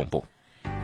公布。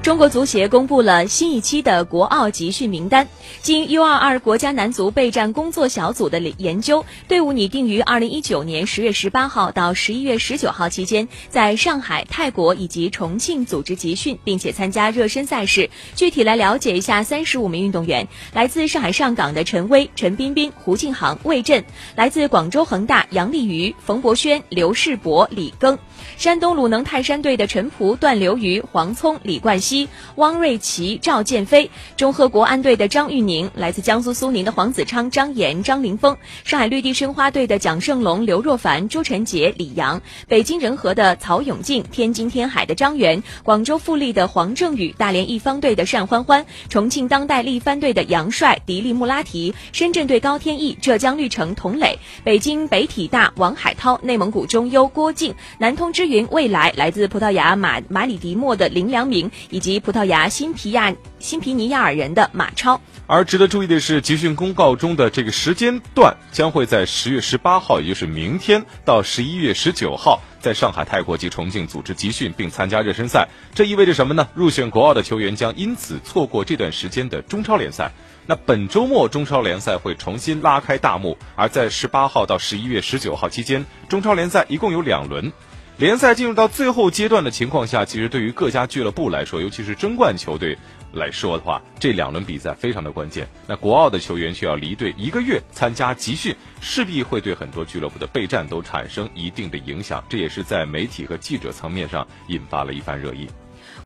中国足协公布了新一期的国奥集训名单。经 U22 国家男足备战工作小组的研究，队伍拟定于2019年10月18号到11月19号期间，在上海、泰国以及重庆组织集训，并且参加热身赛事。具体来了解一下，35名运动员来自上海上港的陈威、陈彬彬、胡靖航、魏震；来自广州恒大杨立瑜、冯博轩、刘世博、李庚；山东鲁能泰山队的陈璞、段刘瑜、黄聪、李冠希。汪瑞奇、赵建飞，中赫国安队的张玉宁，来自江苏苏宁的黄子昌、张岩、张凌峰，上海绿地申花队的蒋胜龙、刘若凡、朱晨杰、李阳，北京人和的曹永静，天津天海的张元，广州富力的黄正宇，大连一方队的单欢欢，重庆当代力帆队的杨帅、迪丽穆拉提，深圳队高天意，浙江绿城童磊，北京北体大王海涛，内蒙古中优郭靖，南通之云未来，来自葡萄牙马马里迪莫的林良铭，以及。及葡萄牙新皮亚新皮尼亚尔人的马超。而值得注意的是，集训公告中的这个时间段将会在十月十八号，也就是明天到十一月十九号，在上海、泰国及重庆组织集训并参加热身赛。这意味着什么呢？入选国奥的球员将因此错过这段时间的中超联赛。那本周末中超联赛会重新拉开大幕，而在十八号到十一月十九号期间，中超联赛一共有两轮。联赛进入到最后阶段的情况下，其实对于各家俱乐部来说，尤其是争冠球队来说的话，这两轮比赛非常的关键。那国奥的球员却要离队一个月参加集训，势必会对很多俱乐部的备战都产生一定的影响，这也是在媒体和记者层面上引发了一番热议。